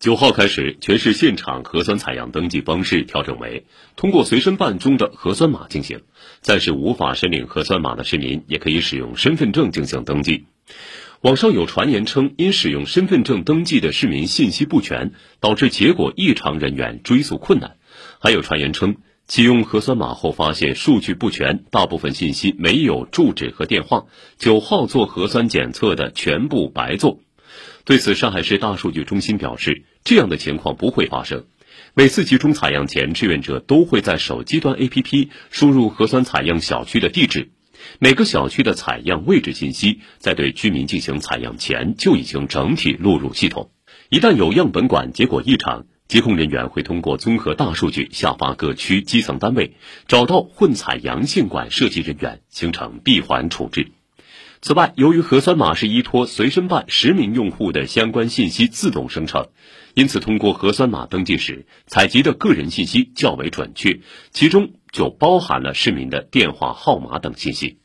九号开始，全市现场核酸采样登记方式调整为通过随身办中的核酸码进行。暂时无法申领核酸码的市民，也可以使用身份证进行登记。网上有传言称，因使用身份证登记的市民信息不全，导致结果异常，人员追溯困难。还有传言称，启用核酸码后发现数据不全，大部分信息没有住址和电话。九号做核酸检测的全部白做。对此，上海市大数据中心表示，这样的情况不会发生。每次集中采样前，志愿者都会在手机端 APP 输入核酸采样小区的地址，每个小区的采样位置信息在对居民进行采样前就已经整体录入系统。一旦有样本管结果异常，疾控人员会通过综合大数据下发各区基层单位，找到混采阳性管涉及人员，形成闭环处置。此外，由于核酸码是依托随身办实名用户的相关信息自动生成，因此通过核酸码登记时采集的个人信息较为准确，其中就包含了市民的电话号码等信息。